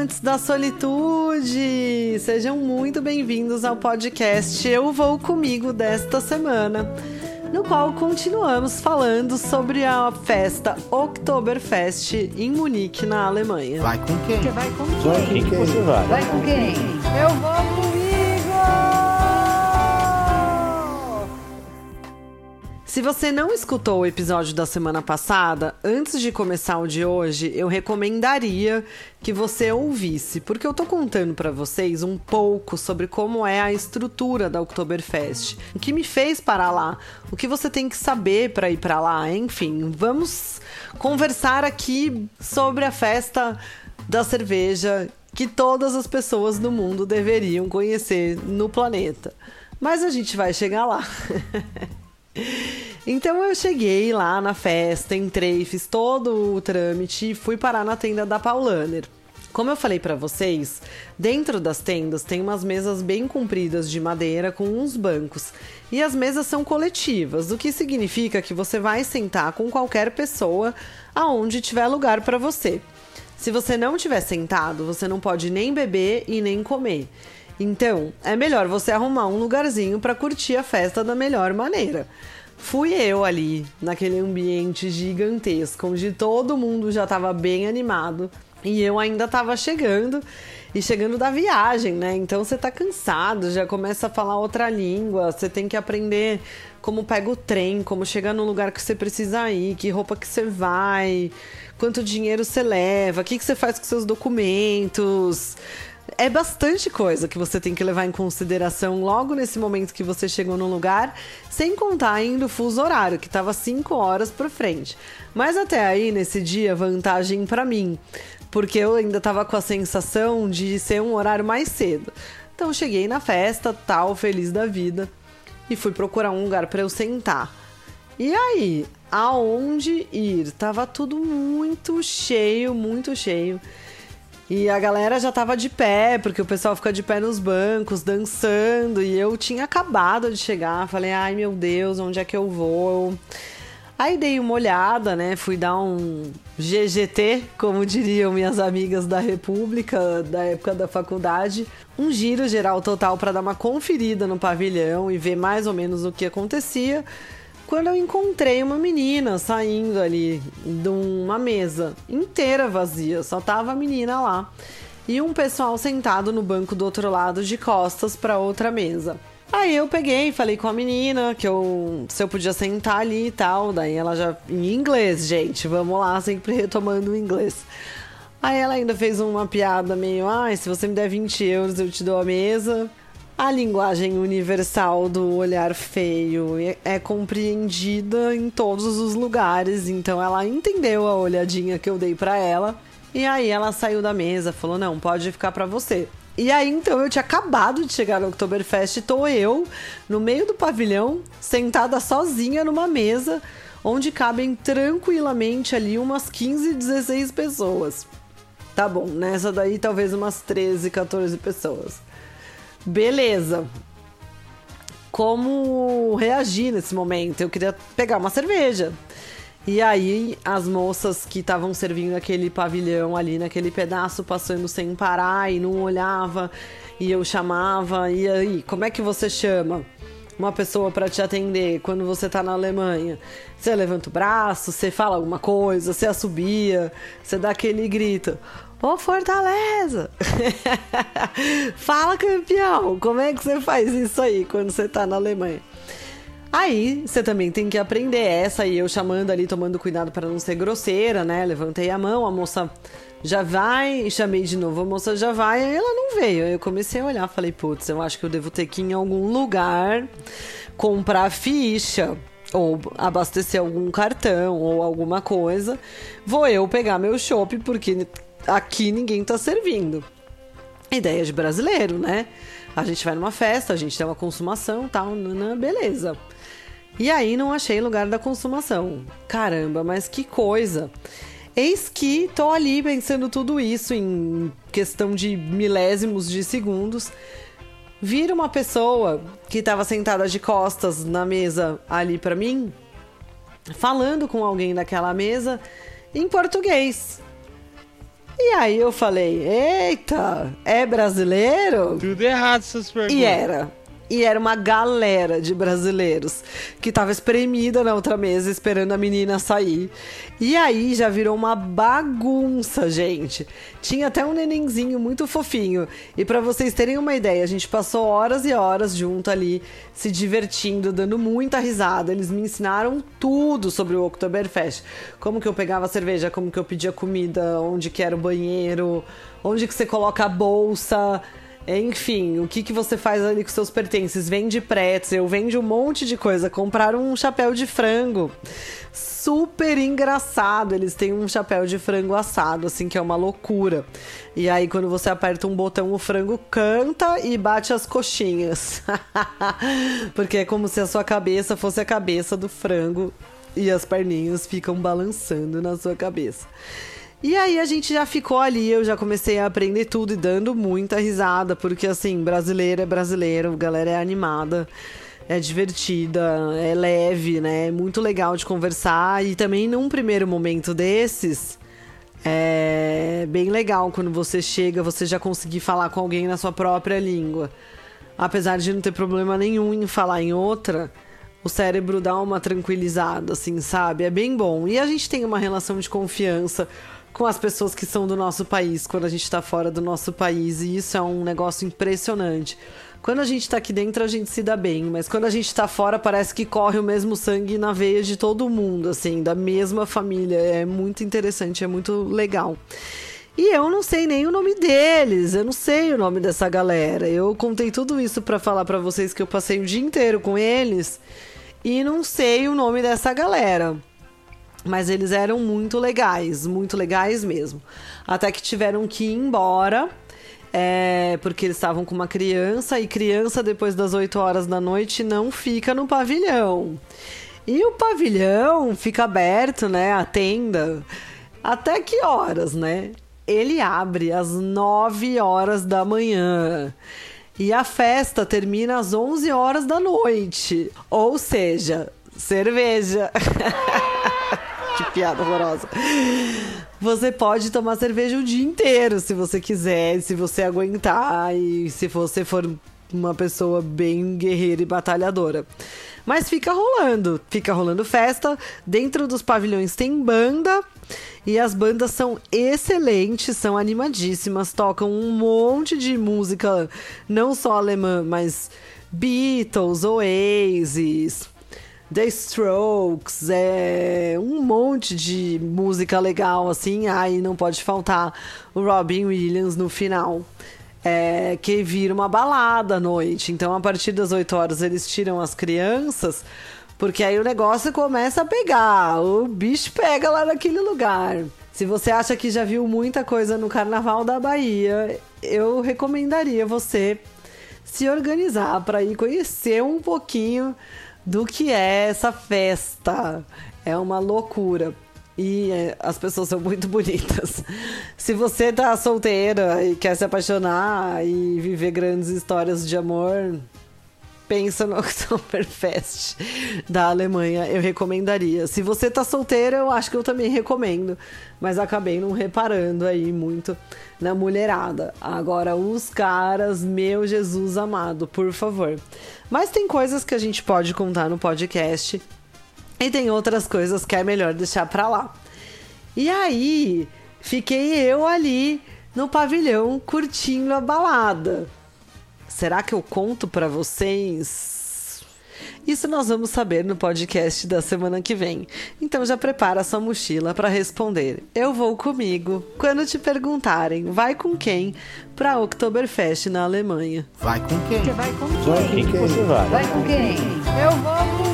amantes da solitude! Sejam muito bem-vindos ao podcast Eu Vou Comigo desta semana, no qual continuamos falando sobre a festa Oktoberfest em Munique, na Alemanha. Vai com quem? Você vai com quem? quem que você vai? Vai com quem? Eu vou comigo! Se você não escutou o episódio da semana passada, antes de começar o de hoje, eu recomendaria que você ouvisse, porque eu tô contando para vocês um pouco sobre como é a estrutura da Oktoberfest, o que me fez parar lá, o que você tem que saber para ir para lá, enfim, vamos conversar aqui sobre a festa da cerveja que todas as pessoas do mundo deveriam conhecer no planeta. Mas a gente vai chegar lá. Então eu cheguei lá na festa, entrei, fiz todo o trâmite e fui parar na tenda da Paulaner. Como eu falei pra vocês, dentro das tendas tem umas mesas bem compridas de madeira com uns bancos. E as mesas são coletivas, o que significa que você vai sentar com qualquer pessoa aonde tiver lugar para você. Se você não tiver sentado, você não pode nem beber e nem comer. Então, é melhor você arrumar um lugarzinho para curtir a festa da melhor maneira. Fui eu ali, naquele ambiente gigantesco, onde todo mundo já estava bem animado e eu ainda estava chegando e chegando da viagem, né? Então você tá cansado, já começa a falar outra língua, você tem que aprender como pega o trem, como chegar no lugar que você precisa ir, que roupa que você vai, quanto dinheiro você leva, o que, que você faz com seus documentos. É bastante coisa que você tem que levar em consideração logo nesse momento que você chegou no lugar, sem contar ainda o fuso horário, que estava 5 horas para frente. Mas até aí, nesse dia, vantagem para mim, porque eu ainda estava com a sensação de ser um horário mais cedo. Então cheguei na festa, tal, feliz da vida, e fui procurar um lugar para eu sentar. E aí, aonde ir? Tava tudo muito cheio, muito cheio. E a galera já tava de pé, porque o pessoal fica de pé nos bancos, dançando. E eu tinha acabado de chegar. Falei, ai meu Deus, onde é que eu vou? Aí dei uma olhada, né? Fui dar um GGT, como diriam minhas amigas da República, da época da faculdade. Um giro geral total para dar uma conferida no pavilhão e ver mais ou menos o que acontecia quando eu encontrei uma menina saindo ali de uma mesa inteira vazia, só tava a menina lá. E um pessoal sentado no banco do outro lado de costas para outra mesa. Aí eu peguei, falei com a menina que eu se eu podia sentar ali e tal, daí ela já em inglês, gente, vamos lá, sempre retomando o inglês. Aí ela ainda fez uma piada meio, ai, ah, se você me der 20 euros eu te dou a mesa a linguagem universal do olhar feio é compreendida em todos os lugares, então ela entendeu a olhadinha que eu dei para ela. E aí ela saiu da mesa, falou: "Não, pode ficar para você". E aí então eu tinha acabado de chegar no Oktoberfest, tô eu no meio do pavilhão, sentada sozinha numa mesa onde cabem tranquilamente ali umas 15, 16 pessoas. Tá bom, nessa daí talvez umas 13, 14 pessoas. Beleza. Como reagir nesse momento? Eu queria pegar uma cerveja. E aí, as moças que estavam servindo aquele pavilhão ali, naquele pedaço, passando sem parar e não olhava, e eu chamava. E aí, como é que você chama? Uma pessoa para te atender quando você tá na Alemanha. Você levanta o braço, você fala alguma coisa, você assobia, você dá aquele grito. Ô Fortaleza! Fala, campeão! Como é que você faz isso aí quando você tá na Alemanha? Aí, você também tem que aprender essa e eu chamando ali, tomando cuidado para não ser grosseira, né? Levantei a mão, a moça já vai, chamei de novo, a moça já vai, aí ela não veio. Aí eu comecei a olhar, falei, putz, eu acho que eu devo ter que ir em algum lugar comprar ficha ou abastecer algum cartão ou alguma coisa. Vou eu pegar meu chopp, porque aqui ninguém tá servindo. Ideia de brasileiro, né? A gente vai numa festa, a gente tem uma consumação tal, nanã, beleza. E aí não achei lugar da consumação. Caramba, mas que coisa! Eis que tô ali pensando tudo isso em questão de milésimos de segundos. Vira uma pessoa que estava sentada de costas na mesa ali para mim, falando com alguém daquela mesa em português. E aí eu falei: Eita, é brasileiro? Tudo errado essas perguntas. E era. E era uma galera de brasileiros que tava espremida na outra mesa esperando a menina sair. E aí já virou uma bagunça, gente. Tinha até um nenenzinho muito fofinho. E para vocês terem uma ideia, a gente passou horas e horas junto ali, se divertindo, dando muita risada. Eles me ensinaram tudo sobre o Oktoberfest. Como que eu pegava cerveja, como que eu pedia comida, onde que era o banheiro, onde que você coloca a bolsa enfim, o que, que você faz ali com seus pertences? Vende pretzel, vende um monte de coisa. Compraram um chapéu de frango. Super engraçado. Eles têm um chapéu de frango assado, assim, que é uma loucura. E aí, quando você aperta um botão, o frango canta e bate as coxinhas. Porque é como se a sua cabeça fosse a cabeça do frango e as perninhas ficam balançando na sua cabeça. E aí a gente já ficou ali, eu já comecei a aprender tudo e dando muita risada, porque assim, brasileiro é brasileiro, galera é animada, é divertida, é leve, né? É muito legal de conversar e também num primeiro momento desses, é bem legal quando você chega, você já conseguir falar com alguém na sua própria língua. Apesar de não ter problema nenhum em falar em outra, o cérebro dá uma tranquilizada, assim, sabe? É bem bom. E a gente tem uma relação de confiança com as pessoas que são do nosso país quando a gente está fora do nosso país. E isso é um negócio impressionante. Quando a gente está aqui dentro, a gente se dá bem, mas quando a gente está fora, parece que corre o mesmo sangue na veia de todo mundo, assim, da mesma família. É muito interessante, é muito legal. E eu não sei nem o nome deles, eu não sei o nome dessa galera. Eu contei tudo isso para falar para vocês que eu passei o dia inteiro com eles e não sei o nome dessa galera. Mas eles eram muito legais, muito legais mesmo. Até que tiveram que ir embora, é, porque eles estavam com uma criança, e criança, depois das 8 horas da noite, não fica no pavilhão. E o pavilhão fica aberto, né? A tenda. Até que horas, né? Ele abre às 9 horas da manhã. E a festa termina às 11 horas da noite. Ou seja, cerveja. que piada horrorosa. Você pode tomar cerveja o dia inteiro, se você quiser, se você aguentar e se você for uma pessoa bem guerreira e batalhadora. Mas fica rolando, fica rolando festa. Dentro dos pavilhões tem banda e as bandas são excelentes, são animadíssimas, tocam um monte de música, não só alemã, mas Beatles, Oasis, The Strokes, é um monte de música legal, assim. Aí não pode faltar o Robin Williams no final. É, que vira uma balada à noite. Então, a partir das 8 horas, eles tiram as crianças, porque aí o negócio começa a pegar. O bicho pega lá naquele lugar. Se você acha que já viu muita coisa no Carnaval da Bahia, eu recomendaria você se organizar para ir conhecer um pouquinho do que é essa festa. É uma loucura. E é, as pessoas são muito bonitas. Se você tá solteira e quer se apaixonar e viver grandes histórias de amor, pensa no Oktoberfest da Alemanha, eu recomendaria. Se você tá solteira, eu acho que eu também recomendo, mas acabei não reparando aí muito na mulherada. Agora, os caras, meu Jesus amado, por favor. Mas tem coisas que a gente pode contar no podcast e tem outras coisas que é melhor deixar pra lá. E aí, fiquei eu ali no pavilhão curtindo a balada. Será que eu conto para vocês? Isso nós vamos saber no podcast da semana que vem. Então já prepara sua mochila para responder. Eu vou comigo. Quando te perguntarem, vai com quem para Oktoberfest na Alemanha? Vai com quem? Você vai com Vai quem? com quem? Vai com quem? Eu vou com